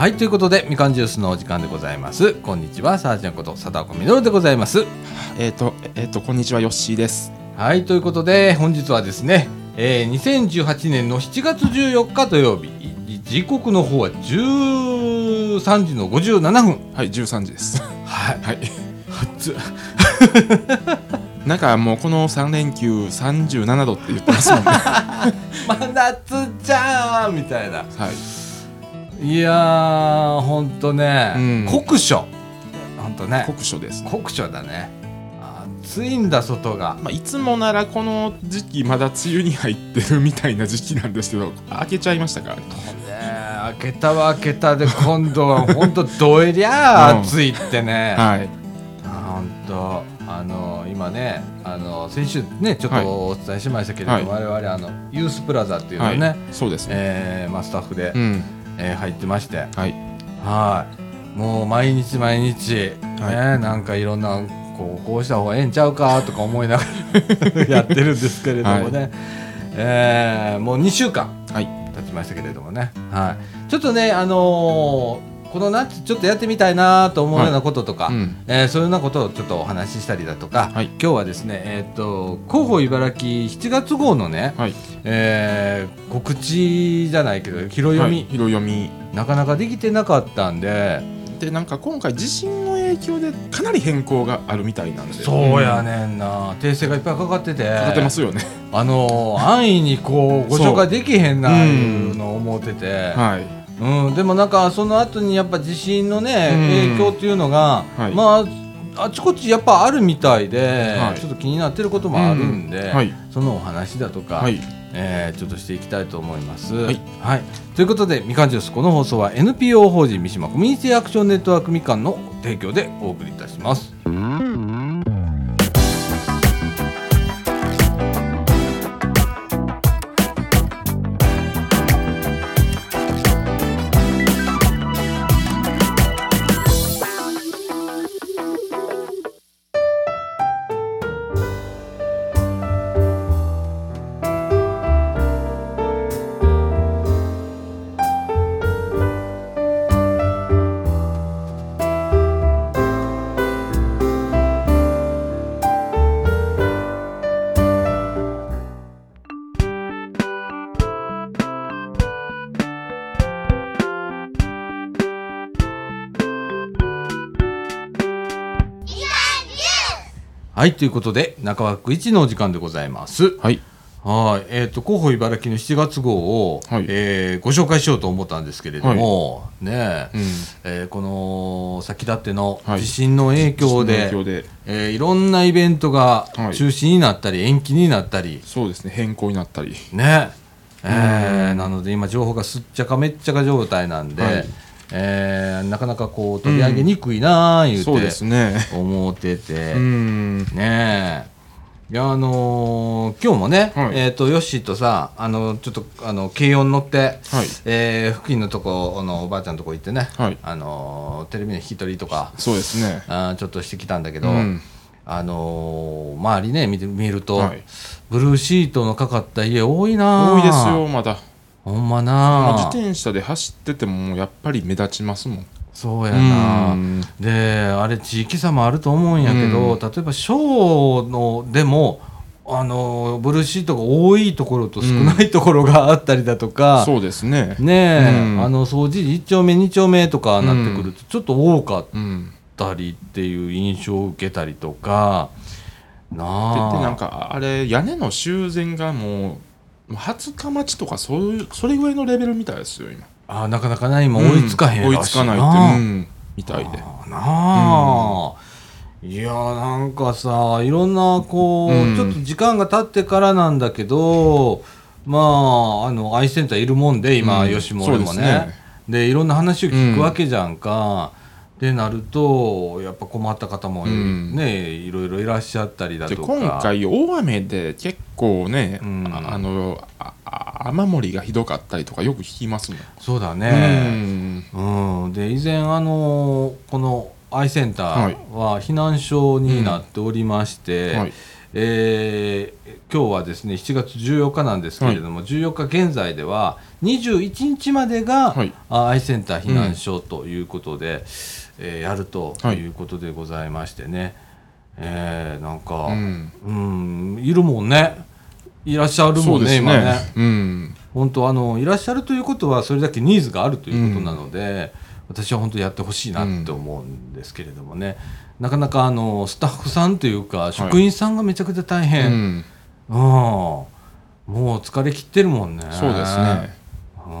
はいということでみかんジュースのお時間でございますこんにちはサージャンこと佐田子みのるでございますえっ、と、えっ、と、こんにちは、ヨッシーです。はいということで本日はですね、えー、2018年の7月14日土曜日時刻の方は13時の57分はい、13時です。はいはい。つなんかもうこの3連休37度って言ってますもんね。は真夏じゃんみたいないいやーほんとね、うん。酷暑。ほんとね。酷暑です。酷暑だね。暑いんだ外が。まあ、いつもならこの時期まだ梅雨に入ってるみたいな時期なんですけど、開けちゃいましたからね。ね開けたは開けたで 今度は本当どえりゃあ暑いってね、はい。本当あの今ねあの先週ねちょっとお伝えしましたけれども、我々あのユースプラザっていうのはい。ね、そうですね。えーまあ、スタッフで、うん。えー入ってまして。はい。はい。もう毎日毎日、はね、なんかいろんなこうこうした方がええんちゃうかとか思いながら やってるんですけれどもね、えーもう2週間はい。経ちましたけれどもね、はい、ちょっとね、あのーこの夏ちょっとやってみたいなと思うようなこととか、うん。えーそういうようなことをちょっとお話ししたりだとか、はい今日はですね、えー、と広報茨城7月号のね、はい。えー告知じゃないけど拾い読み、はい広読み。なかなかできてなかったんでで、なんか今回地震の影響でかなり変更があるみたいなんで。そうやん。ねんな訂正がいっぱいかかっててかかってますよね。あのー安易にこうご紹介できへんないうのを思ってて、はい。うん、でもなんかその後にやっぱ地震のねうん影響っていうのが、はいまああちこちやっぱあるみたいで、はいちょっと気になってることもあるんで、はい。そのお話だとか、はい。えーちょっとしていきたいと思います。はいということでみかんジュースこの放送は NPO 法人三島コミュニティアクションネットワークみかんの提供でお送りいたします。はいということで中枠一のお時間でございます。はい。はい、えっ、と広報茨城の7月号を、はいえーご紹介しようと思ったんですけれども、ねえ、うん。えーこの先立ってのはい地震の影響で、影響で。えーいろんなイベントがはい中止になったり延期になったり、そうですね。変更になったり。ねえーうんなので今情報がすっちゃかめっちゃか状態なんで、はいえーなかなかこう取り上げにくいなあ言うそうでてすね。思ってて、うん。ねえいやあのー今日もね、はいえっ、とヨッシーとさあのちょっとあの軽音乗って、はい。えー付近のとこあのおばあちゃんのとこ行ってね、はいあのーテレビの引き取りとかそうですね。あーちょっとしてきたんだけど、うんあのー周りね見て見ると、はいブルーシートのかかった家多いな多いですよ、まだ。ほんままあな自転車で走っててもやっぱり目立ちますもん。そうやな。うん。であれ地域差もあると思うんやけど、うん。例えば小のでもあのブルーシートが多いところと少ないところがあったりだとか、そうですね。ねあの掃除1丁目2丁目とかなってくるとちょっと多かっうん。たりっていう印象を受けたりとか。でなあ。でなんかあれ屋根の修繕がもう20日待ちとかそういうそれぐらいのレベルみたいですよ今。あなかなかな今追いつかへんうん追いいつかないって、なうん、みたいで。あなあ、いやなんかさいろんなこう、うん。ちょっと時間が経ってからなんだけどまああのアイセンターいるもんで今、うん。吉本でもね。ですでいろんな話を聞くわけじゃんか。ってなるとやっぱ困った方も、うん。ねいろいろいらっしゃったりだでとか。今回大雨で結構ね、うん。ああの雨漏りがひどかったりとかよく聞きますもん。そうだうね、ん。うん。で以前あのこのアイセンターは避難所になっておりまして、はい。えー今日はですね7月14日なんですけれども、14日現在では21日までが、はい。あアイセンター避難所ということで、えーやるとはいいうことでございましてね、えーなんか、ううんんいるもんね。いらっしゃるもんね今ね。うん。本当あのいらっしゃるということはそれだけニーズがあるということなので、私は本当やってほしいなって思うんですけれどもね、なかなかあのスタッフさんというか職員さんがめちゃくちゃ大う変、うん。ん。もう疲れ切ってるもんね。そうですね。うん。だ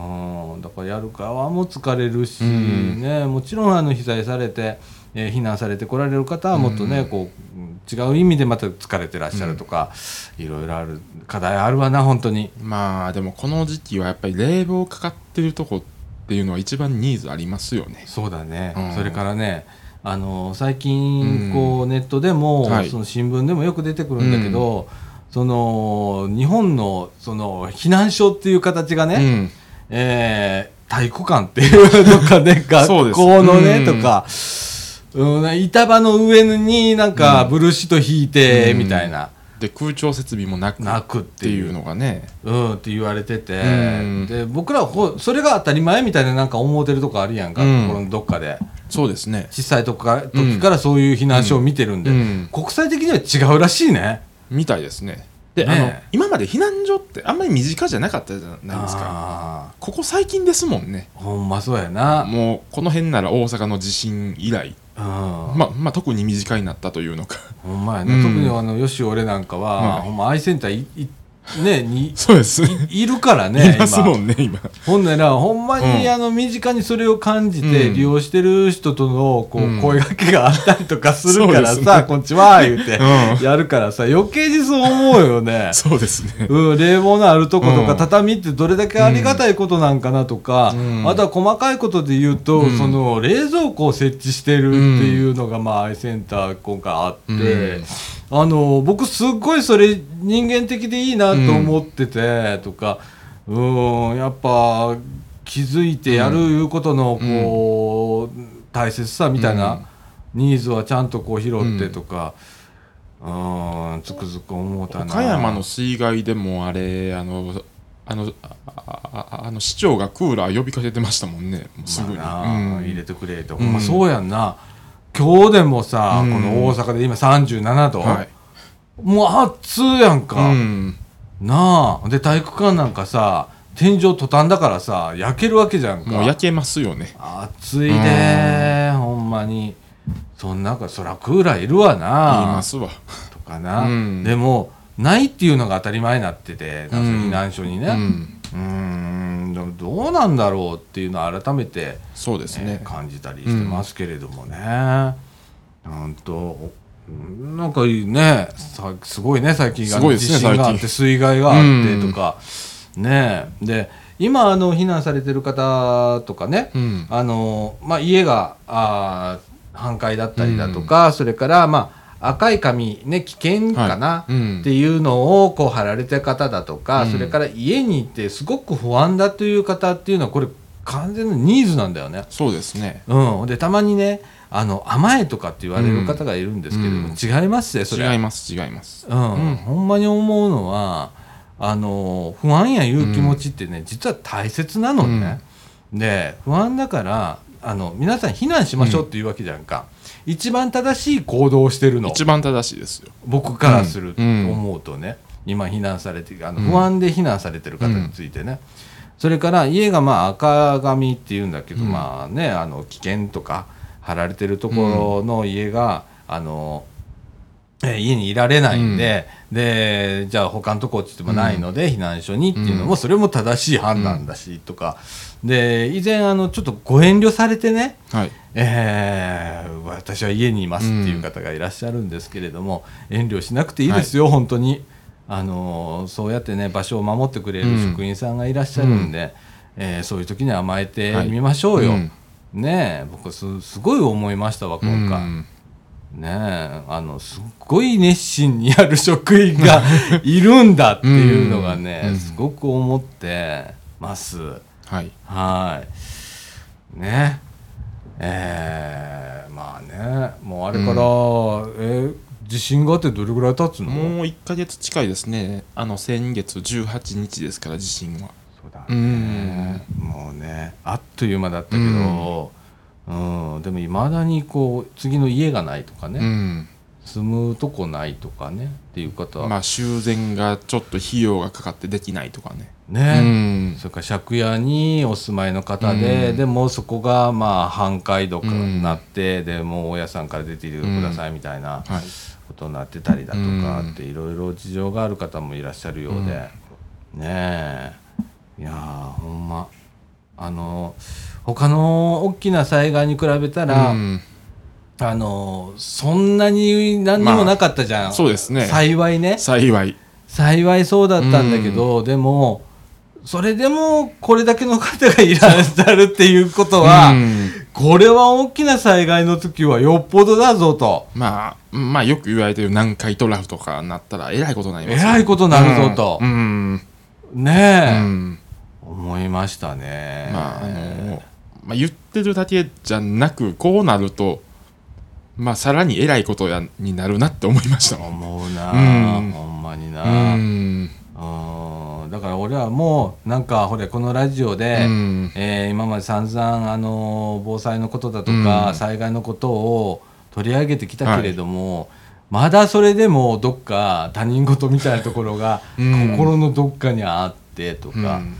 からやる側も疲れるし、うん。ね、もちろんあの被災されて、えー避難されてこられる方はもっとね、うん。こううん違う意味でまた疲れてらっしゃるとか、いろいろある課題あるわな本当に。まあでもこの時期はやっぱり冷房かかってるとこっていうのは一番ニーズありますよね。そうだね、うん。それからねあの最近こう、ネットでも、はい。その新聞でもよく出てくるんだけど、その日本のその避難所っていう形がね、うんえー体育館っていうのかね 学校のねうん。とか、うん、板場の上になんかブルーシート引いてうんみたいな、で空調設備もなくなくっってていうのがねうん、って言われてて、うん。で僕らはほそれが当たり前みたいななんか思うてるとこあるやんか、うん。心のどっかで。そうですね。小さい時から時からそういう避難所を見てるんで、うん。国際的には違うらしいね。みたいですねで、ねあの今まで避難所ってあんまり身近じゃなかったじゃないですか。あここ最近ですもんね。ーほんまそうやな。もうこの辺なら大阪の地震以来、うん、ままあ特に身近になったというのか。ほんまやね、うん。特にあのよし俺なんかは、はい。ほんまアイセンターいいねにそうです。いいるからねいますも今。んね今。ほんならほんまに、うん。あの身近にそれを感じてうん。利用してる人とのこう、うん。声掛けがあったりとかするからさ「そうですね。こんにちは」言うて、うん。やるからさ余計にそう思うよね。そうですね。うん、冷房のあるとことか、うん。畳ってどれだけありがたいことなんかなとか、うん。あとは細かいことで言うと、うん。その冷蔵庫を設置してるっていうのが、まあ、アイセンター今回あって、うん。あの僕すっごいそれ人間的でいいなと思ってて、とかうんやっぱ気づいてやるいうことのこう、大切さみたいな、うん。ニーズはちゃんとこう拾ってとか。うんつくづく思うたな。岡山の水害でもあれあのあのあああの市長がクーラー呼びかけてましたもんねすぐに、まあなうん。入れてくれと、ん。ほんまそうやんな。今日でもさ、うん。この大阪で今37度、はい。もう暑やんか、うんなあ。で体育館なんかさ天井トタンだからさ焼けるわけじゃんか。もう焼けますよね。暑いでほんまに。そん中そらクーラーいるわ言いなますわ。とかな、うん。でもないっていうのが当たり前になっててなんかうん。避難所にね。うん。どうなんだろうっていうのを改めてそうですね。ね、感じたりしてますけれどもね。なんとなんかいいね。さすごいね。最近すごいですね地震があって水害があってとか、ね。で今あの避難されてる方とかね、うん。あのまあ、家があー半壊だったりだとか、それから、まあ、赤い紙、ね、危険かな、っていうのをこう貼られた方だとか、うん。それから家にいてすごく不安だという方っていうのはこれ完全なニーズなんだよね。そうですね。うん、でたまにねあの甘えとかって言われる方がいるんですけれども、うん。違いますねそれ。違います違います。うん。うん。ほんまに思うのはあの不安やいう気持ちってね、実は大切なのね、で不安だからあの皆さん避難しましょうっていうわけじゃんか、一番正しい行動をしてるの。一番正しいですよ。僕からするとうん思うとね、今避難されてあのうん不安で避難されてる方についてね、それから家がまあ赤紙っていうんだけど、うん。まあねあの危険とか貼られてるところの家が、あのえー家にいられないんで、でじゃあ他のとこって言ってもないので、避難所にっていうのも、うん。それも正しい判断だし、とか。で以前あのちょっとご遠慮されてね、はい。えー私は家にいますっていう方がいらっしゃるんですけれども、遠慮しなくていいですよ、本当に。あのーそうやってね場所を守ってくれるうん。職員さんがいらっしゃるんで、えーそういう時には甘えてはい。みましょうよ、うんねえ僕すすごい思いましたわ今回、うん。ねえあのすっごい熱心にやる職員が いるんだっていうのがね、うん。すごく思ってます。はい。はい。ね。えー、まあね、もうあれから、えー地震があってどれぐらい経つの？もう1ヶ月近いですね。あの先月18日ですから地震はそうん。もうねあっという間だったけど、うん。でもいまだにこう次の家がないとかね、うん。住むとこないとかねっていう方は、まあ修繕がちょっと費用がかかってできないとかね。ね、うん。それから借家にお住まいの方で、うん。でもそこがまあ半壊度うんになって、でもう大家さんから出ていてくださいみたいなはい。ことになってたりだとかうん。っていろいろ事情がある方もいらっしゃるようで、ねえいやーほんま。あの他の大きな災害に比べたら、うん。あのそんなに何にもなかったじゃん、まあそうですね。幸いね。幸い。幸いそうだったんだけど、でもそれでもこれだけの方がいらっしゃるっていうことは、うん。これは大きな災害の時はよっぽどだぞと。まあまあよく言われてる南海トラフとかなったらえらいことになりますえらいことになるぞと。う、ん。ねえ、うん思いましたね。まああのまあ、言ってるだけじゃなくこうなるとまあさらにえらいことやになるなって思いました。思うな、うん。ほんまにうな、ん。うん。だから俺はもうなんかほれこのラジオで、うん。えー今まで散々あの防災のことだとか、うん。災害のことを取り上げてきたけれども、まだそれでもどっか他人事みたいなところがうん。心のどっかにあってとか、うん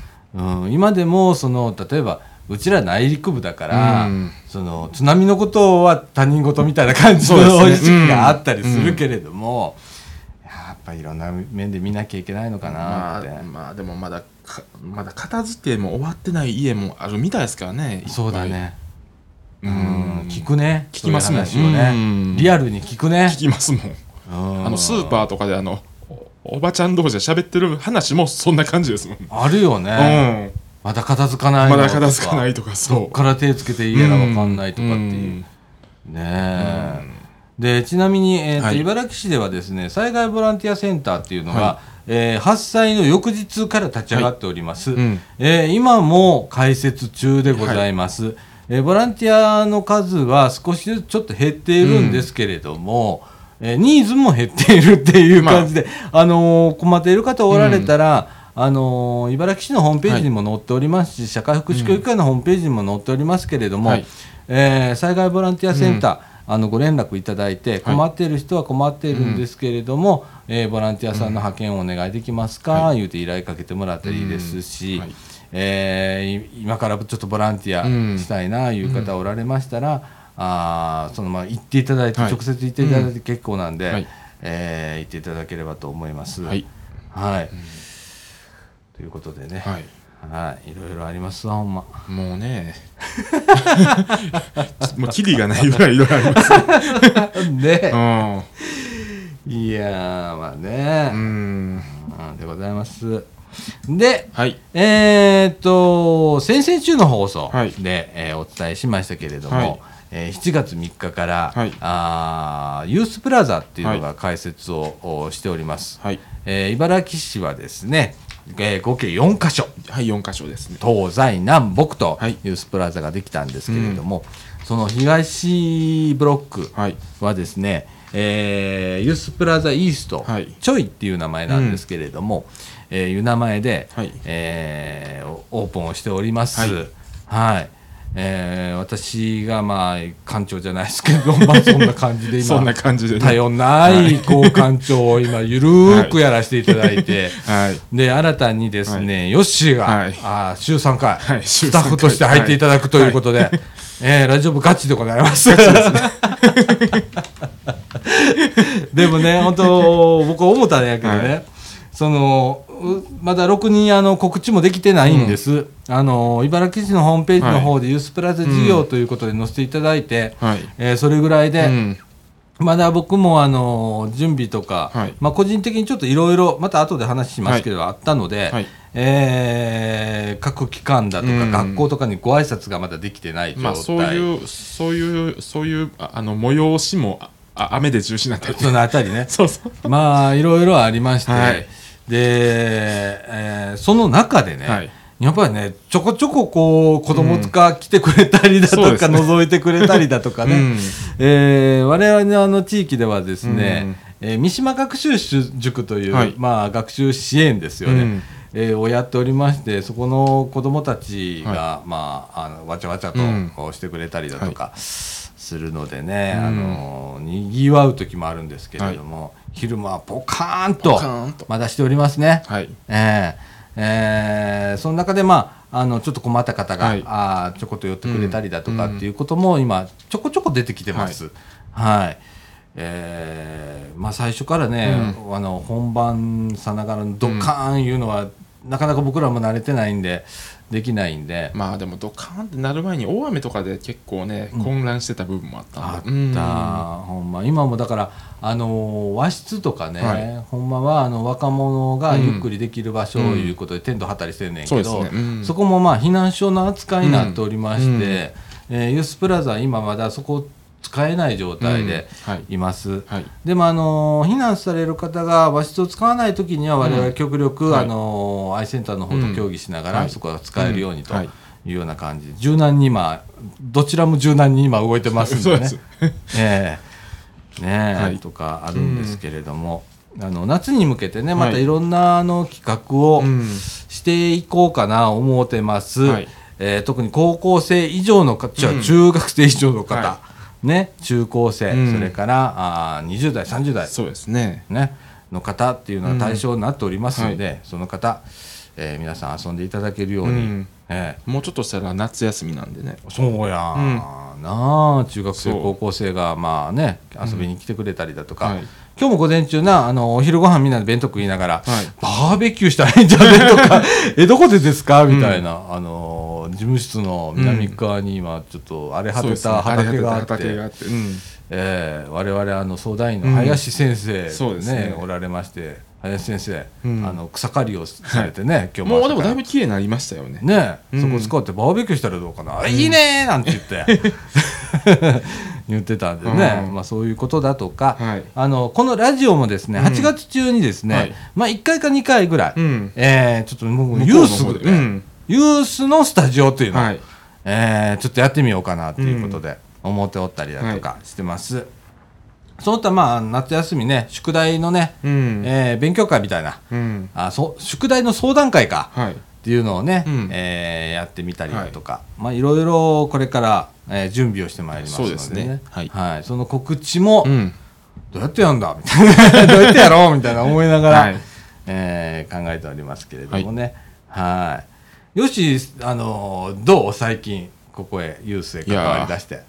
今でもその例えばうちら内陸部だから、うん。その津波のことは他人事みたいな感じの意識があったりするけれども、やっぱいろんな面で見なきゃいけないのかなって。まあ、まあでもまだかまだ片付けも終わってない家もあるみたいですからね。そうだね。ううん。ん、聞くね。聞きますね。ん。リアルに聞くね。聞。きますもん。ああのスーパーとかであのおおばちゃん同士で喋ってる話もそんな感じですもん、あるよね。うん。まだ片付かないのまとか。だ片付かないとかどそう。っから手つけていいやらわかんないとかっていう。ん。ねえ。でちなみに、えーとはい。茨城市ではですね災害ボランティアセンターっていうのが、えー発災の翌日から立ち上がっております、うん。えー今も開設中でございます、えーボランティアの数は少しずつちょっと減っているんですけれども、えーニーズも減っているっていう感じで、あ。のー困っている方おられたら、あのー茨城市のホームページにも載っておりますし、社会福祉協議会のホームページにも載っておりますけれども、はい。えー災害ボランティアセンター、あのご連絡いただいて困っている人は困っているんですけれども、えーボランティアさんの派遣をお願いできますか、は言うて依頼かけてもらったらいいですし、うん。はい。えーい今からちょっとボランティアしたいないう方おられましたら、あーそのまま行っていただいて、はい。直接行っていただいて結構なんで、はい。えー行っていただければと思います。はい。はい。ということでね、はい。はい、いろいろありますわほんま。もうね。もうキリがないぐらいいろいろあります。ね。ういやーまあね、んうん。うんでございます。で、はい。えーっと、先々週の放送で、はい。えーお伝えしましたけれども、はいえー7月3日から、はい。あーユースプラザっていうのが開設を、おしております、はい。えー茨城市はですね、えー合計4カ所、はい4箇所ですね。東西南北とはい。ユースプラザができたんですけれども、その東ブロックはい。はですね、えーユースプラザイースト、はい。ちょいっていう名前なんですけれども、えーいう名前で、はい。えーオープンをしております。はい。はいえー私がまあ館長じゃないですけど、まあ、そんな感じでそんな今感じでね。頼んないこう館長を今ゆるーくやらせていただいて、はい。で新たにですね、ヨッシーが、はい。あー週3回、はい。週スタッフとして入っていただくということで、えーラジオ部ガチでございます。でもね、本当、僕思ったんやけどね、はそのうまだ6人あの告知もできてないんです、あの茨城市のホームページの方でユースプラザ事業ということで載せていただいて、はい。えーそれぐらいで、うん。まだ僕もあの準備とか、はい。まあ、個人的にちょっといろいろまた後で話しますけど、あったので、はい。えー各機関だとか、うん。学校とかにご挨拶がまだできてない状態、まあそういうそういうそういうああの催しもああ雨で中止になったり。そのあたりね。そうそう。まあいろいろありまして、はいで、えーその中でね、はい。やっぱりねちょこちょここう子供が来てくれたりだとか、そうですね。覗いてくれたりだとかね、うん。えー我々のあの地域ではですね、えー三島学習塾という、はい。まあ、学習支援ですよね、うん。えーをやっておりましてそこの子どもたちが、はまあ、あのわちゃわちゃとしてくれたりだとかするのでね、うん。あのにぎわう時もあるんですけれども、昼間はポカーンとまだしておりますね。はい。えーえーその中で、まあ、あのちょっと困った方が、はい。あーちょこっと寄ってくれたりだとかうんっていうことも今ちょこちょこ出てきてます。はい。えーまあ、最初からね、あの本番さながらのドカーンいうのは、なかなか僕らも慣れてないんでできないんで、まあでもドカーンってなる前に大雨とかで結構ね、うん。混乱してた部分もあったあっん。でほんま。今もだからあの和室とかね、はい。ほんまはあの若者がうん。ゆっくりできる場所ということでテント張ったりしてんねんけど、そうですね、うん。そこもまあ避難所の扱いになっておりまして、えーユースプラザは今まだそこ使えない状態でうん。はい。います。はい。でもあの避難される方が和室を使わないときには我々極力、うんはい。あのアイセンターの方と協議しながら、はい。そこが使えるようにとうん。はい。いうような感じで柔軟に今どちらも柔軟に今動いてますんでね。そうええ。ねえはい。とかあるんですけれども、あの夏に向けてねはい。またいろんなあの企画をうん。していこうかな思ってます、はいえー特に高校生以上の方、うん中学生以上の方、はね、中高生、うん。それからあー20代30代、そうですね。ね、の方っていうのが対象になっておりますので、その方、えー皆さん遊んでいただけるように、うん。えもうちょっとしたら夏休みなんでね。ーそうや、うん。なあ中学生高校生がまあね遊びに来てくれたりだとか、はい今日も午前中なあのお昼ご飯みんなで弁当食いながら、はい。バーベキューしたらいいんじゃねとか えどこでですか？みたいな、あの事務室の南側に今ちょっと荒れ果てた畑があって、畑があって。うん。えー、我々あの相談員の林先生、ねそうですね。おられまして林先生、うん。あの草刈りをされてね、今日もうでもだいぶ綺麗になりましたよね。ね、うん。そこ使ってバーベキューしたらどうかな、あいいねーなんて言って 言ってたんでね、うん。まあ、そういうことだとか、はい。あのこのラジオもですねうん。8月中にですね、はい。まあ、1回か2回ぐらい、うん。えーちょっともうユースで、方でうん。ユースのスタジオというのを、はい。えーちょっとやってみようかなということで思っておったりだとかしてます。その他まあ夏休みね宿題のね、うん。えー勉強会みたいな。うん。あそう宿題の相談会か。はいっていうのをね、うん。えーやってみたりだとか、い、まあいろいろこれから、えー準備をしてまいりますのでね。そうですね。はい。その告知も、うん。どうやってやんだみたいな。どうやってやろうみたいな思いながら、はい。えー考えておりますけれどもね。はい。よしあのーどう最近ここへユースへ関わりだして？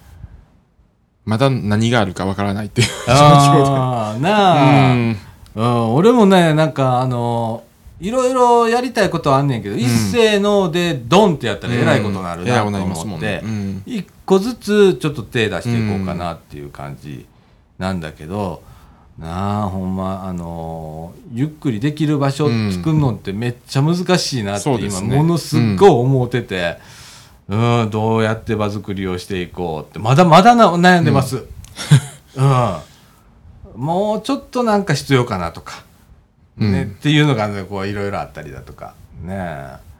まだ何があるかわからないっていう状況ああなあ、でうん、俺もねなんかあのいろいろやりたいことはあんねんけど、一斉のでドンってやったらえらいことになるなと思ってうん。一個ずつちょっと手出していこうかなっていう感じなんだけど、なあほんまあのゆっくりできる場所作るのってめっちゃ難しいなって今ものすっごい思ってて、うん、どうやって場作りをしていこうってまだまだな悩んでます。うん。もうちょっとなんか必要かなとか、うん。ねっていうのがねこういろいろあったりだとか。ねえ。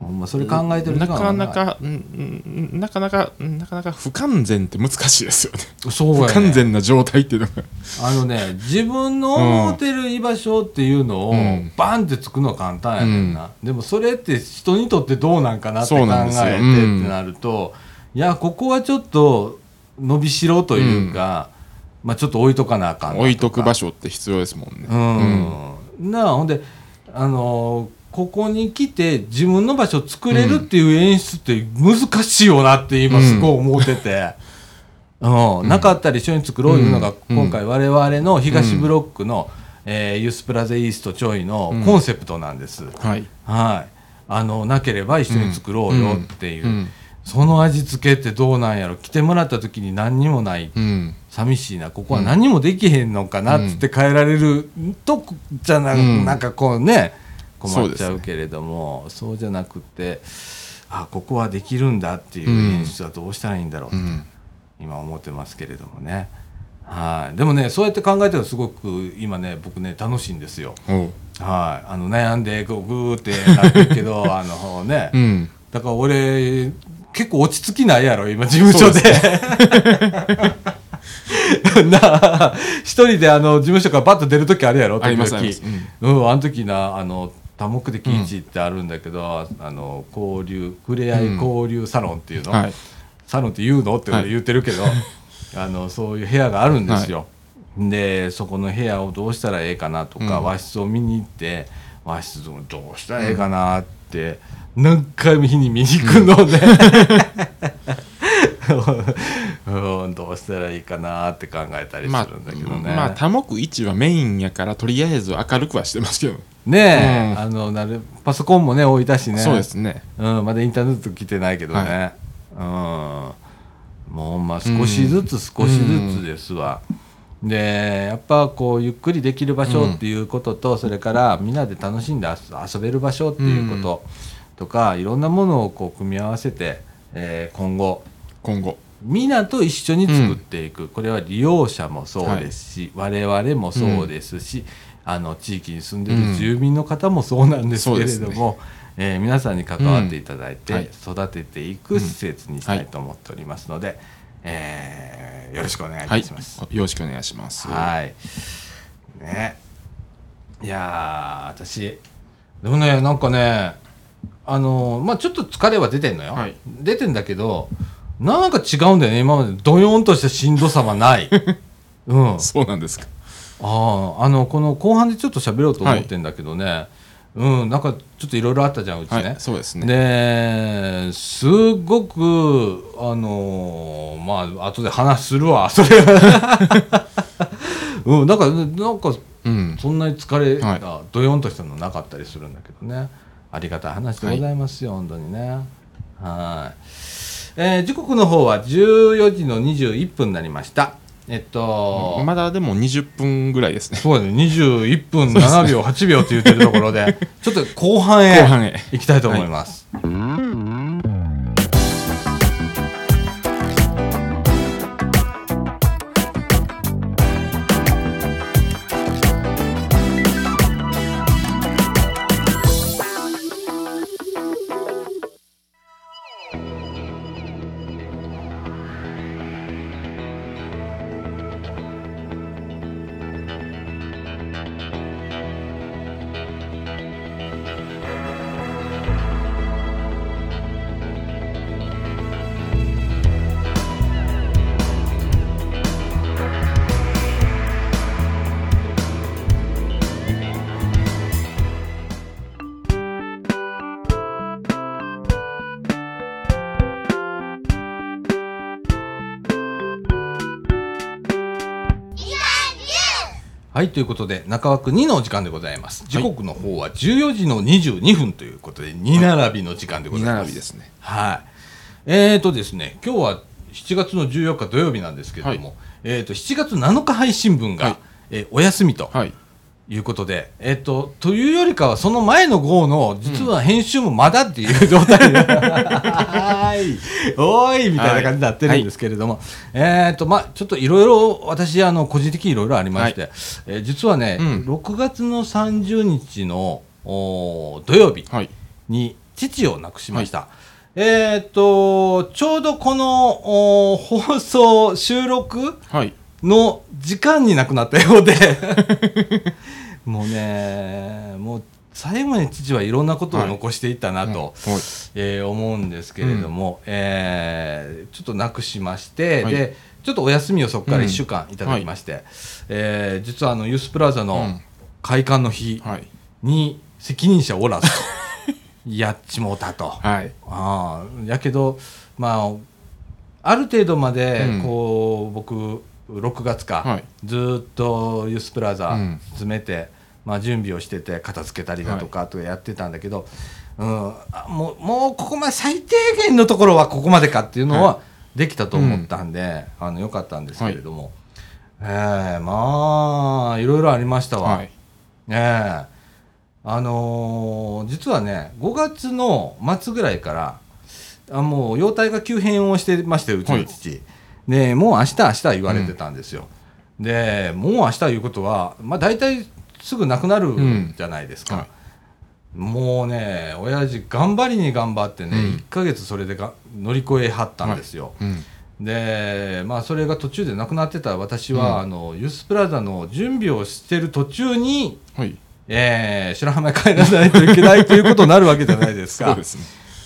ほんまそれ考えてるなかなか、うんうんなかなか、なかなか不完全って難しいですよね。そうやね。不完全な状態っていうのが。あのね自分の思ってる居場所っていうのをうん。バンってつくのは簡単やねんな、でもそれって人にとってどうなんかなって考えてってうんなると、いやここはちょっと伸びしろというか、まあちょっと置いとかなあかん置いとく場所って必要ですもんね。うん、なあほんであのーここに来て自分の場所を作れるっていう演出って難しいよなって今すごい思ってて、うん。なかったら一緒に作ろういうのがうん。今回我々の東ブロックの、えーユースプラザイーストちょいのコンセプトなんです、はい。はい。あのなければ一緒に作ろうよっていう、うんその味付けってどうなんやろ。来てもらった時に何にもない。うん。寂しいな。ここは何もできへんのかなっつって変えられるとじゃな,、うん。なんかこうね困っちゃそうけれども。そう,、じゃなくてあここはできるんだっていううん。演出はどうしたらいいんだろう、うん。今思ってますけれどもね。はい。でもねそうやって考えたらすごく今ね僕ね楽しいんですよ。はい。あの悩んでこうグーってなってるけど あのね、うん。だから俺結構落ち着きないやろ今事務所で。なあ一人であの事務所からバッと出る時あるやろ時々。あります。うん、あの時なあの多目的基地ってあるんだけど、あの交流ふれあい交流サロンっていうの、はい。サロンって言うの？ってはい言ってるけど、あのそういう部屋があるんですよ。でそこの部屋をどうしたらええかなとか、うん。和室を見に行って和室をどうしたらええかなって、何回も日に見に行くので、うん、どうしたらいいかなって考えたりすまあるんだけどね。まあ多目1はメインやからとりあえず明るくはしてますけど、ねえ、うん。あのなるパソコンもね置いたしね。そうですね。うん、まだインターネット来てないけどね、うん。もうまあ少しずつ少しずつですわ、でやっぱこうゆっくりできる場所っていうことと、それからみんなで楽しんで遊遊べる場所っていうこととか、いろんなものをこう組み合わせて、えー今後。今後。みんなと一緒に作っていく、これは利用者もそうですし、我々もそうですし、あの地域に住んでる住民の方もそうなんですけれども、えー皆さんに関わっていただいて、うん。はい。育てていく施設にしたいと思っておりますので、えーよろしくお願いいはいたします。よろしくお願いしますはい。ね。いやー、私、でもね、なんかね、あのーまあちょっと疲れは出てんのよ。はい出てんだけど、なんか違うんだよね、今までドヨーンとしたしんどさはない。うん。あそうなんですかあ、あの、この後半でちょっと喋ろうと思ってんだけどね、うん、なんかちょっといろいろあったじゃん、うちね。はいそうですね。ですごくあのーまあ後で話するわそれ。は うんなんかなんかうん。そんなに疲れはい。がどよんとしたのなかったりするんだけどね。ありがたい話でございますよ、本当にね。はい、えー時刻の方は14時の21分になりましたえっと、まだでも20分ぐらいですね。そうだね。21分7秒8秒って言ってるところで ちょっと後半へ後半へ。行きたいと思います、はいということで中枠2のお時間でございます。時刻の方は14時の22分ということで2並びの時間でご2ざいます、並びですね。はい。えーとですね今日は7月の14日土曜日なんですけれども、はえーと7月7日配信分が、はい。えーお休みとはいいうことで、えっ、と、というよりかは、その前の号の、実は編集もまだっていう状態で、はーい、おーい、みたいな感じになってるんですけれども、えっ、と、まあちょっといろいろ、私、あの、個人的にいろいろありまして、えー実はね、うん。6月の30日のおー土曜日はい。に父を亡くしました。えっ、と、ちょうどこのおー放送、収録はいの時間に亡くなったようで。もうねもう最後に父はいろんなことを残していったなと、はい。えー思うんですけれども、えーちょっと亡くしまして、はい。でちょっとお休みをそこからうん。1週間いただきまして、えー実はあのユースプラザのうん。開館の日はい。に責任者おらずと やっちもうたと。はい。ああやけどまあある程度までうん。こう、僕6月か、はい。ずーっとユースプラザうん。詰めて、まあ、準備をしてて片付けたりだとかとかやってたんだけど、うん、あもうもうここまで最低限のところはここまでかっていうのははできたと思ったんで、あのよかったんですけれども、ええまあいろいろありましたわ。はい。ええあのー実はね5月の末ぐらいからあもう容体が急変をしてましてうちの父、でもう明日明日言われてたんですよ、でもう明日いうことは、まあ、大体すぐなくなるじゃないですか、はい。もうね親父頑張りに頑張ってね、うん。1ヶ月それでが乗り越えはったんですよ、うん。でまあそれが途中でなくなってた私は、うん。あのユースプラザの準備をしてる途中に、はい。えー白浜へ帰らないといけないということになるわけじゃないですか。そうですね。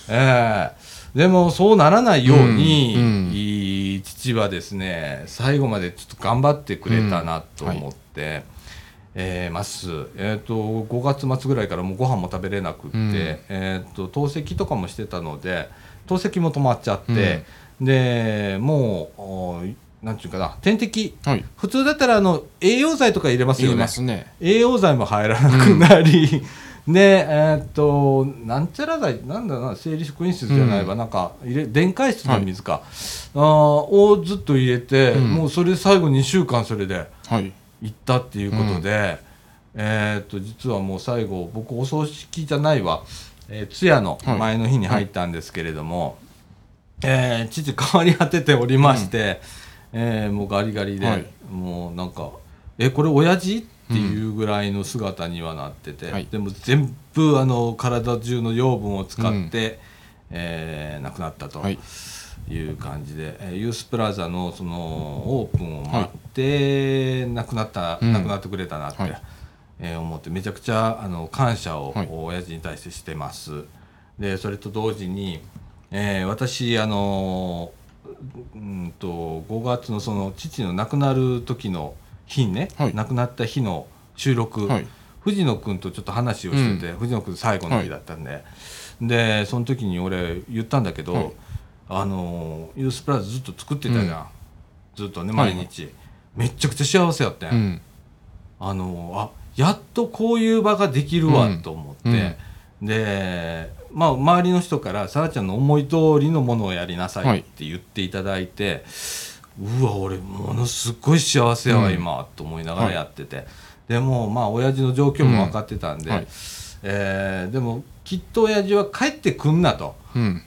ええでもそうならないように、うん。うん。いい父はですね最後までちょっと頑張ってくれたなと思って、えーます、えー、と5月末ぐらいからもうご飯も食べれなくって、うん。えー、と透析とかもしてたので透析も止まっちゃって、でもうおなんていうかな点滴。はい。普通だったらあの栄養剤とか入れますよね。ね。栄養剤も入らなくなり、でえーっとなんちゃら剤なんだな生理食品室じゃないわ、なんか入れ電解質の水か、あーをずっと入れて、うん。もうそれ最後2週間それではい。行ったっていうことで、えーっと実はもう最後僕お葬式じゃないわ、えー通夜の前の日に入ったんですけれども、えー父変わり果てておりまして、えーもうガリガリで、はい。もうなんか「えこれ親父?」っていうぐらいの姿にはなってて、はい。でも全部あの体中の養分を使って、えー亡くなったと。はい。いう感じで、えーユースプラザのそのオープンを待って亡くなった、うん。亡くなってくれたなって、はい。えー思ってめちゃくちゃあの感謝を、はい。親父に対してしてます。でそれと同時に、えー私あのうんと5月のその父の亡くなる時の日ね、はい。亡くなった日の収録、はい。藤野君とちょっと話をしてて、藤野君最後の日だったんで、でその時に俺言ったんだけど、はい。あのユースプラザずっと作ってたじゃん、うん。ずっとねはい毎日、めっちゃくちゃ幸せやったん、うん。あのあやっとこういう場ができるわうん。と思って、でまあ周りの人から「さらちゃんの思い通りのものをやりなさはいい」って言っていただいて、うわ俺ものすごい幸せやわ、うん。今と思いながらやってて、でもまあ親父の状況も分かってたんで、うんはい。えーでもきっと親父は帰ってくんなと。うん。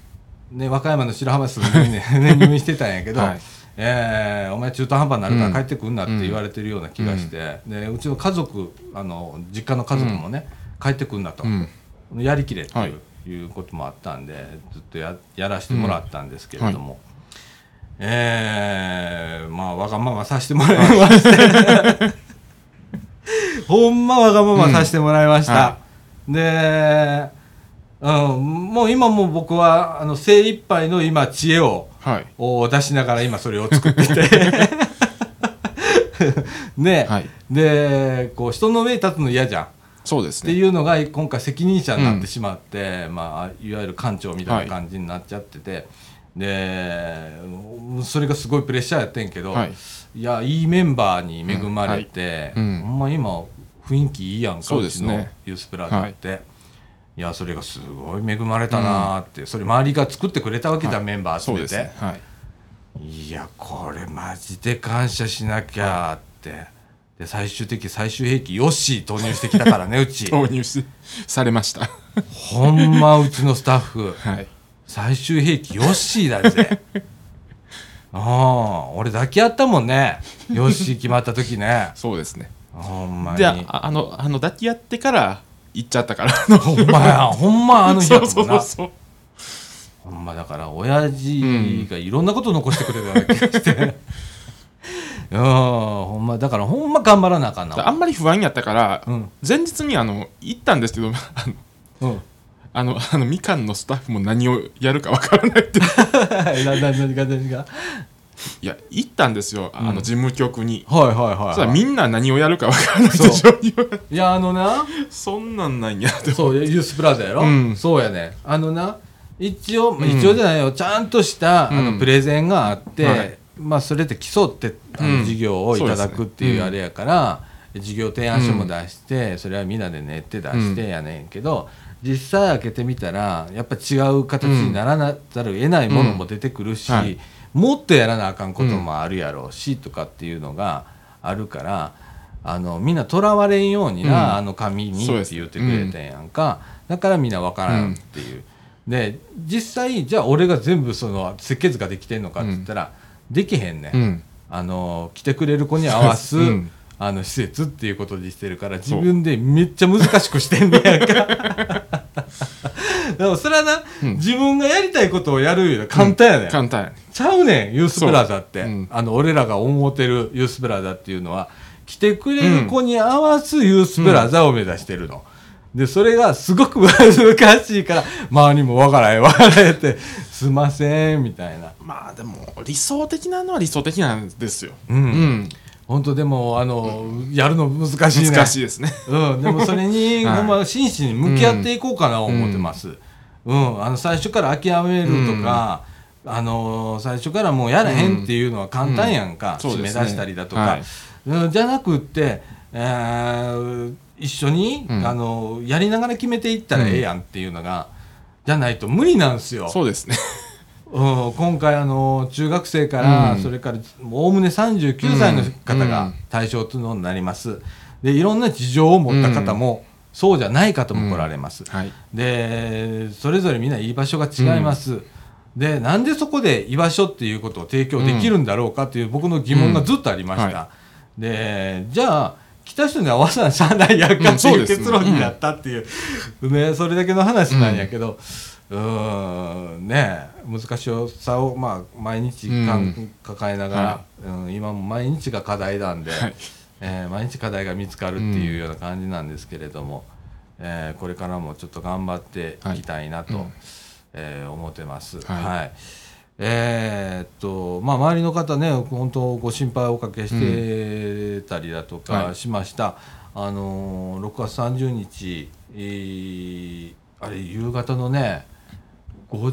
ね、和歌山の白浜市にねね入院してたんやけど、はい。えーお前中途半端になるかうん。ら帰ってくんなって言われてるような気がして、でうちの家族あの実家の家族もね、帰ってくんなと、うん。やりきれっていう,、はい。い、うこともあったんでずっとややらせてもらったんですけれども、えーまあわがままさせてもらいまして。ほんまわがままさせてもらいました、うんはで、うん、もう今も僕はあの精一杯の今知恵をはい。を出しながら今それを作ってて。ね、はい。でこう人の上に立つの嫌じゃん。ってそうですね。いうのが今回責任者になってしまって、まあ、いわゆる館長みたいな感じになっちゃってて、でそれがすごいプレッシャーやってんけど、はい。いやいいメンバーに恵まれて、うんはい。うん。ほんま今雰囲気いいやんかそうちのユースプラザって、い、やそれがすごい恵まれたなーって、それ周りが作ってくれたわけじゃん、メンバー集そうめて、ですね。はい。いやこれマジで感謝しなきゃって。で最終的最終兵器ヨッシー投入してきたからねうち。投入しされました。ほんまうちのスタッフ。はい最終兵器ヨッシーだぜ。ああ俺抱き合ったもんね。ヨッシー決まった時ね。そうですね。ほんまに。でああのあの抱き合ってから行っちゃったから。ほんまや ほんまあの日やそうもんな。そうそうほんまだから親父がいろんなこと残してくれるような気がして。うんほんまだからほんま頑張らなあかんな。あんまり不安やったから、うん。前日にあの行ったんですけどあのうんあの あのみかんのスタッフも何をやるかわからないって。何が何が？いや行ったんですよあうん。の事務局に、はいはいはい、はい、みんな何をやるかわからないでそう。しょいやあのな。そんなんないんやってそうユースプラザやろ、うん。そうやねあのな一応、一応じゃないよ。ちゃんとした、あうん。のプレゼンがあって、はい。まあそれで競ってあの、うん。授業をいただくっていうあれやから、授業提案書も出して、それはみんなで練って出してやねんけど、実際開けてみたらやっぱ違う形にならなざるを得ないものも出てくるし、うんはい。もっとやらなあかんこともあるやろうし、とかっていうのがあるからあのみんなとらわれんようにな、うん。あの紙にって言ってくれてんやんか、だからみんな分からんっていう、で実際じゃあ俺が全部その設計図ができてんのかって言ったら、できへんね、うん。あの来てくれる子に合わす、うんあの施設っていうことにしてるから自分でめっちゃ難しくしてんねやんか。でもそれはな、うん。自分がやりたいことをやるより簡単やねん、簡単やねちゃうねんユースプラザって、そう。うん。あの俺らが思ってるユースプラザっていうのは来てくれる子に合わすユースプラザを目指してるの、でそれがすごく 難しいから周りもわからへんわからへんってすいませんみたいな。まあでも理想的なのは理想的なんですよ。うん、うん本当でもあの、やるの難しいね。難しいですね。うん、でもそれに、はい。ほんま真摯に向き合っていこうかなと思ってます。うん、あの最初から諦めるとか、あの最初からもうやらへんっていうのは簡単やんか、締め出うん。そうですね。したりだとか、じゃなくって、えー一緒に、うん。あのやりながら決めていったらええやんっていうのが、じゃないと無理なんですよ。そうですねうん、今回あの中学生から、うん。それからおおむね39歳の方がうん。対象というのになります。でいろんな事情を持った方も、そうじゃない方も来られます、はい。でそれぞれみんな居場所が違います、でなんでそこで居場所っていうことを提供できるんだろうかっていう僕の疑問がずっとありました、うん。はでじゃあ来た人に合わせなしゃあないやん。かっていう結論になったっていう、ね、それだけの話なんやけど、うーんね難しさを、まあ、毎日かんうん抱えながら、うん今も毎日が課題なんで、はい。えー毎日課題が見つかるっていうような感じなんですけれども、えーこれからもちょっと頑張っていきたいなと、はい。うん。えー思ってます。はい。はい。えーっとまあ、周りの方ね本当ご心配をおかけしてたりだとはかい。しました、あのー6月30日、えーあれ夕方のね5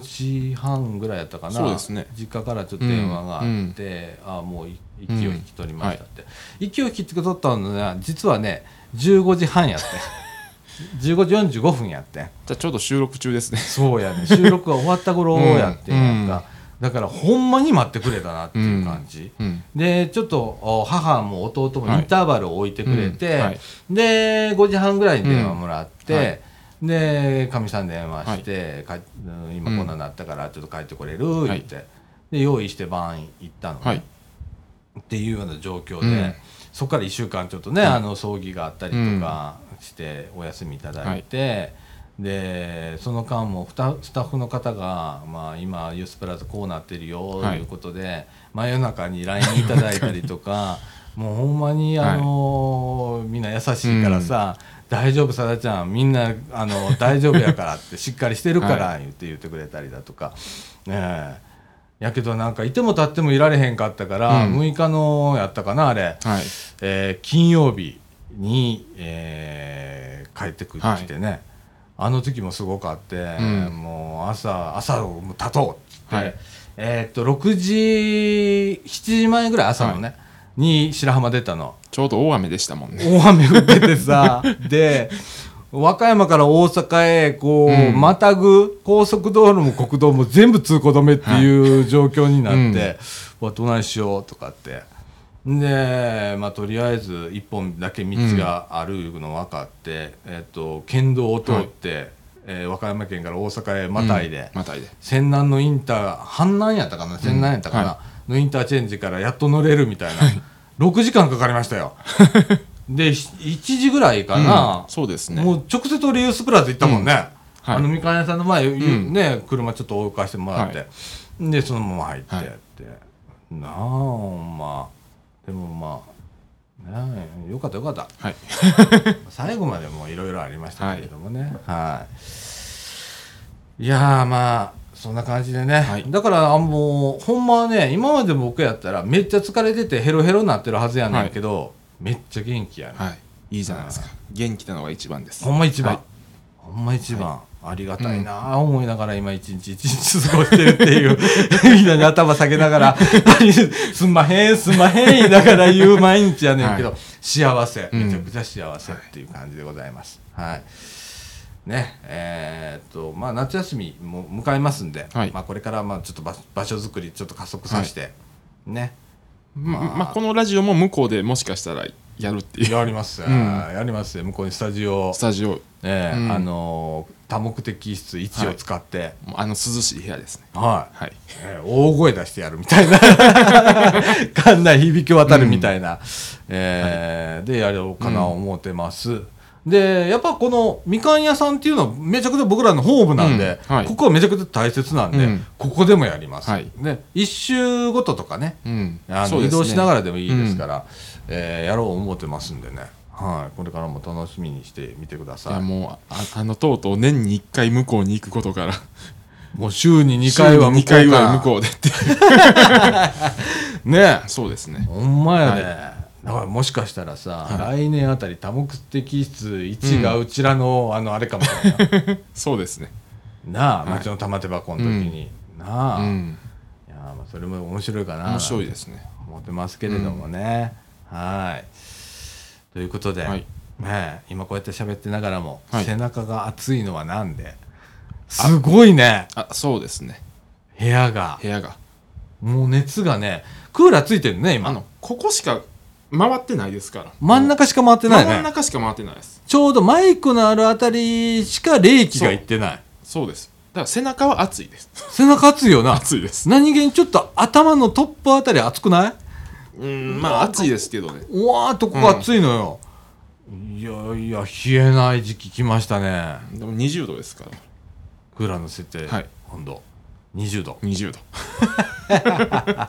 時半ぐらいやったかな。そうですね。実家からちょっと電話があって、ああもうい息を引き取りましたって、息を引き取ったのは実はね15時半やって。15時45分やって。じゃあちょうど収録中ですね。そうやね。収録が終わった頃やってんやんか、だからほんまに待ってくれたなっていう感じ、うんでちょっとお母も弟もインターバルを置いてくれて、うんはい。で5時半ぐらいに電話もらって、うんはいでかみさん電話して、かうん今こんなになったからちょっと帰ってこれる言って、で用意して晩行ったのね、はい。っていうような状況で、うん。そこから1週間ちょっとね、はいあの葬儀があったりとかしてお休みいただいて、でその間もふたスタッフの方が、まあ、今ユースプラザこうなってるよとはい。いうことで、真夜中に LINE いただいたりとか もうほんまに、あのみんな優しいからさ、大丈夫さだちゃん。みんなあの大丈夫やからって しっかりしてるからは言って言ってくれたりだとか。ねえ。やけどなんかいても立ってもいられへんかったから、うん。6日のやったかなあれ、はい。えー金曜日に、えー帰ってくはいきてね、あの時もすごかって、ん。もう朝朝を立とうって、はい。えーっと6時7時前ぐらい朝のね、に白浜出たの。ちょうど大雨でしたもんね。大雨降っててさ。で和歌山から大阪へこう、うん。またぐ高速道路も国道も全部通行止めっていう状況になって、わどないしようとかって。で、まあ、とりあえず一本だけ道があるの分かって、えっと県道を通って、えー和歌山県から大阪へまたいで、またいで。泉南のインター阪南やったかな？泉南やったかな、はのインターチェンジからやっと乗れるみたいな、6時間かかりましたよ。でひ1時ぐらいかな。うん、そうですね。もう直接俺ユースプラザ行ったもんね、はい。あのみかん屋さんの前、ん。ね車ちょっと置かしてもらって、はでそのまま入ってはいって、なあほんま。でもまあねえよかったよかった。はい。最後までもいろいろありましたけれどもね。はい、い、やーまあそんな感じでね、はい。だからあもうほんまはね今まで僕やったらめっちゃ疲れててヘロヘロになってるはずやねんけど、めっちゃ元気やね、はい。いいじゃないですか。元気なのが一番です。ほんま一番、はい。ほんま一番、ありがたいな。あ思いながら今一日一日過ごしてるっていう。みんなに頭下げながら すんまへんすんまへん言いながら言う毎日やねんけど、はい。幸せ。うん。めちゃくちゃ幸せっていう感じでございます、はいねえーっとまあ夏休みも迎えますんで、はい。まあ、これからまあちょっと場場所作りちょっと加速させて、ね。ままあこのラジオも向こうでもしかしたらやるっていう。やります。よ、うん。やります。よ向こうにスタジオ。ス、タジオ。ええうん。あのー多目的室1を使って、もうあの涼しい部屋ですね。はい。はい。えー大声出してやるみたいな。館内響き渡るみたいな、えーでやろうかな思ってます、でやっぱこのみかん屋さんっていうのはめちゃくちゃ僕らのホームなんで、うんはい。ここはめちゃくちゃ大切なんで、うん。ここでもやります、はい。で一周ごととかねうん。あそうですね。の移動しながらでもいいですから、えーやろう思ってますんでね、はい、これからも楽しみにしてみてくだいさい。やもうああのとうとう年に1回向こうに行くことから。もう週に2回は向こう2回からは向こうでって。ね。そうですね。ほんまやね、はだからもしかしたらさ、は来年あたり多目的室1がうちらの、あのあれかもしれない。そうですね。なあはい。町の玉手箱の時に、なあ、いうん。やまあそれも面白いかな。面白いですね。思ってますけれどもね、はい。ということで、はい。ねえ今こうやって喋ってながらも、はい。背中が熱いのはなんで？すごいね。あそうですね。部屋が。部屋が。もう熱がねクーラーついてるね今。あのここしか回ってないですから。真ん中しか回ってない真んね中しか回ってないです。ちょうどマイクのあるあたりしか冷気がいってない。そう。です。だから背中は熱いです。背中熱いよな。熱いです。何気にちょっと頭のトップあたり熱くない？うんまあ熱いですけどね。うわーっとここ熱いのよ、いやいや冷えない時期来ましたね。でも20度ですから。クーラーの設定、はい。温度20度。20度。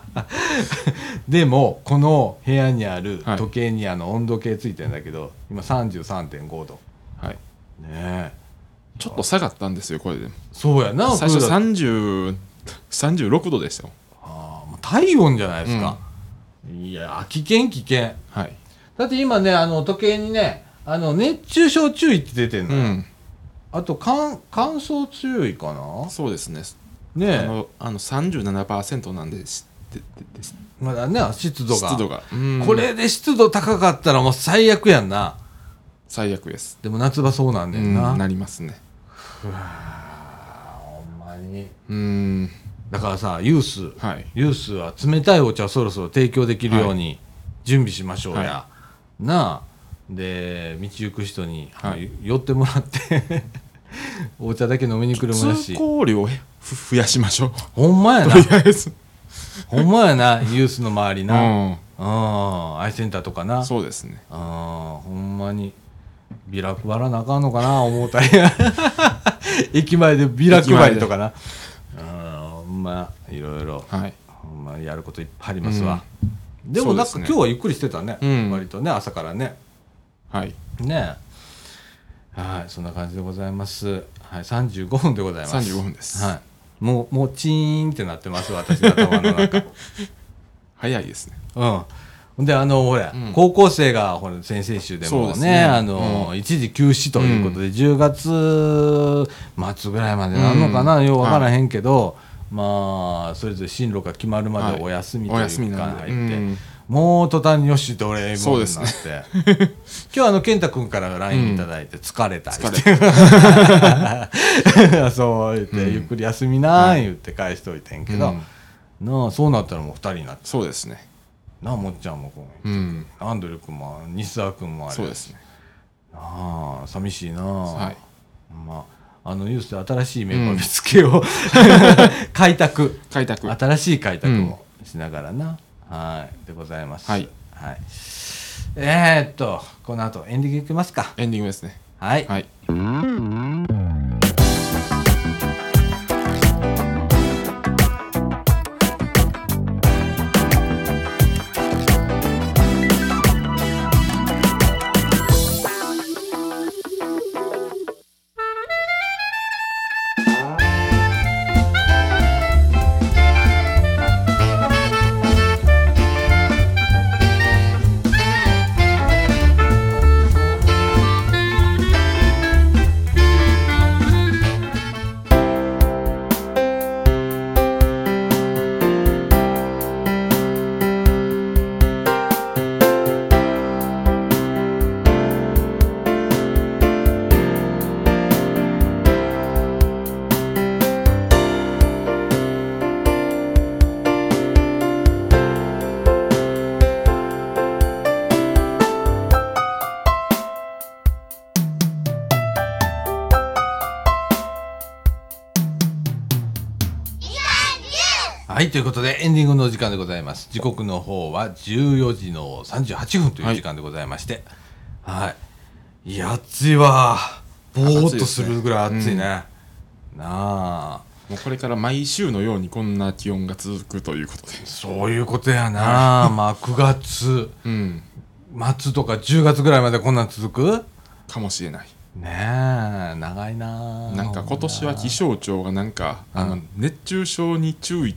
でもこの部屋にあるはい。時計にあの温度計ついてるんだけど今33.5度。はい。ねえ。ちょっと下がったんですよこれで。そうやな最初クーラー30 36度でしたよ。あーもう体温じゃないですか、いや危険危険。はい。だって今ねあの時計にねあの熱中症注意って出てるの、うん。あと乾乾燥注意かな？そうですねねえ。あのあの37%なんでしですまだね湿度が。湿度が。うん。これで湿度高かったらもう最悪やんな。最悪です。でも夏場そうなんだよな、うんなりますね。ほんまに。うん。だからさユース。はい。ユースは冷たいお茶をそろそろ提供できるように準備しましょうや、はなあ。で道行く人に、はい。寄ってもらってお茶だけ飲みに来るもんやし。通行量をふ増やしましょう。ほんまやな。とりあえず。ほんまやなユースの周りうな、ん。うん、アイセンターとかな。そうですね。あーほんまに。ビラ配らなあかんのかな思うたり 駅前でビラ配りとかな。うんほんまいろいろ。はい。ほんまやることいっぱいありますわ、でもなんかそうですね。今日はゆっくりしてたね、うん。割とね朝からね。はい。ねはいそんな感じでございます。はい35分でございます。35分です。はい。もうもうチーンってなってます私の頭の中。早いですね。うん。であのほら、うん。高校生がほら先々週でもねね。あの、うん。一時休止ということで、10月末ぐらいまでなのかな、うん。よう分からへんけど、まあそれぞれ進路が決まるまでお休みとおいう期休みなんで。間入って、うんもう途端によしって俺もになって、ね。今日あの健太君から LINE いただいて疲れた。り疲して、れ そう言って、うん。ゆっくり休みなー言って返しといてんけど、うん。なあそうなったらもう2人になって。そうですね。なあもっちゃんもこう。うん。アンドリュー君も西澤君もあれそうですね。ああ寂しいなあ、はい。まああのユースで新しいメンバー見つけよう、開拓。開拓。新しい開拓もしながらな、はいでございます。はい、はい、えー、っとこの後エンディングいきますか。エンディングですね。はい、はい「はいということでエンディングのお時間でございます。時刻の方は14時の38分という時間でございまして。はい、い、や暑いわ。ぼーっとするぐらい暑いね。なあ。もうこれから毎週のようにこんな気温が続くということで。そういうことやな、まあ9月。うん。末とか10月ぐらいまでこんなん続く？かもしれない。ねえ長いななんか今年は気象庁がなんかあのうん。熱中症に注意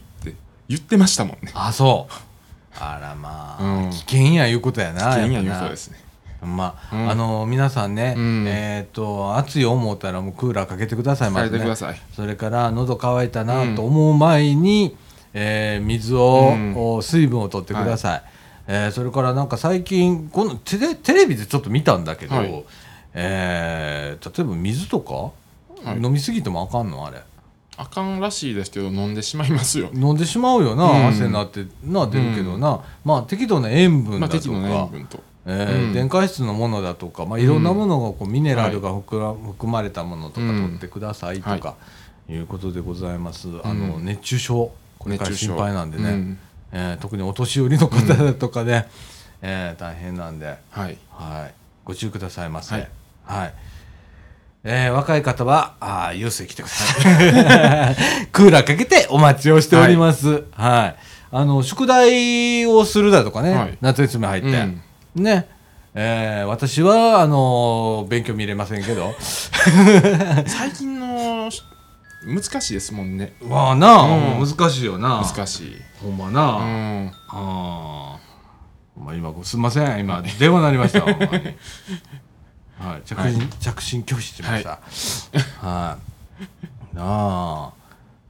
言ってましたもんね。あそう。あらまあ、うん。危険やいうことやな危険やいうっぱな。ことですね。まあ、うん。あの皆さんね、うん。えっ、と暑い思ったらもうクーラーかけてくださいまずね。てください。それから喉乾いたなと思う前に、えー水を、うん。お水分を取ってください、えーそれからなんか最近このテレテレビでちょっと見たんだけど、はい。えー例えば水とか、はい。飲みすぎてもあかんの？あれあかんらしいですけど飲んでしまいますよ。飲んでしまうよな、うん。汗になってな出るけどな、まあ適度な塩分だとか、まあ適度な塩分と。えーうん。電解質のものだとか、まあ、いろんなものがこうミネラルが含ら含まれたものとかうん。取ってくださいとはか、い、うことでございます、あのうん熱中症。これから心配なんでね、うん。えー特にお年寄りの方だとかね、えー大変なんで、はい。はい、ご注意くださいませ。はい。はいえー若い方はあーユースへ来てください。クーラーかけてお待ちをしております。はい、あの宿題をするだとかね、はい。夏休み入って、ね。えー私はあの勉強見れませんけど。最近のし難しいですもんね。まあなあ、うん。難しいよな。難しい。ほんまな、あうん。あー。まあ今すみません。今電話鳴りましたほんまに はい。着信、着信拒否しました。はい、なあ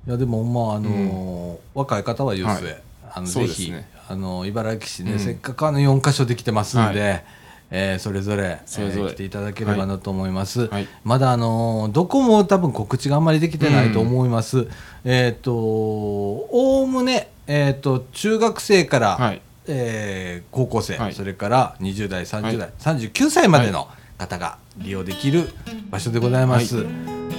いやでもまああのー若い方はユースへ、はい。あのぜひ、あの茨城市ね、うん。せっかくあの4箇所できてますんで、はい。えーそれぞれそれぞれ。えー来ていただければなと思います、はい。まだあのーどこも多分告知があんまりできてないと思います、えっ、とおおむねえっ、と中学生から、はい。えー高校生、はい。それから20代30代、は39歳までの方が利用できる場所でございます、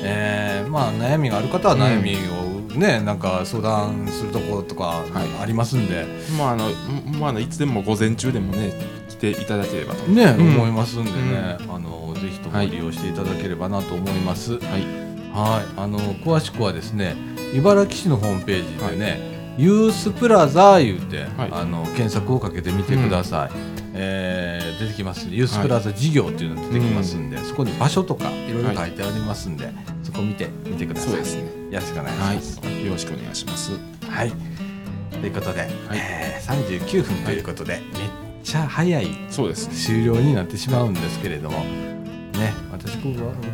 えーまあ悩みがある方は悩みをね、なんか相談するところとかはいありますんで、まああのんまあいつでも午前中でもね来ていただければと。ね、うん。思いますんでね、あのぜひとも利用していただければなと思います。はい、はい。あの詳しくはですね、茨城市のホームページでね、ユースプラザ言うて、はい。あの検索をかけてみてください。えー出てきますユースプラザ事業っていうのが出てきますんで、そこに場所とかいろいろ書いてありますんで、そこ見てみてください。そうですね。よろしくお願いしはます。い。よろしくお願いします。はい。ということで、えー39分ということで、めっちゃ早い終了になってしまうんですけれども。ね、私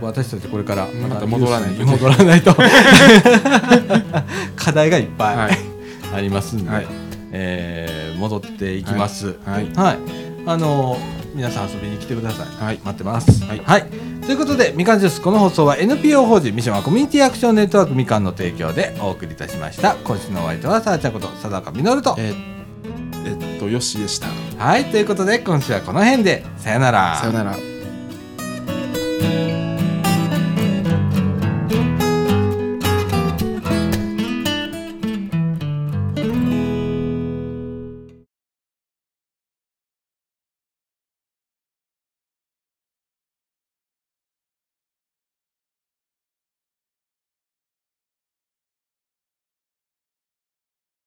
私たちこれからまた戻らない戻らないと。課題がいっぱい、はい。ありますんで、はい。えー戻っていきます。はい。はい、あの皆さん遊びに来てください。はい待ってます。はい、ということで、みかんジュース、この放送は NPO 法人ミションはコミュニティアクションネットワークみかんの提供でお送りいたしました。今週のお相手は、さあちゃんこと、佐坂みのると。えーえっとよしでしたはい、ということで、今週はこの辺で、さよなら。さよなら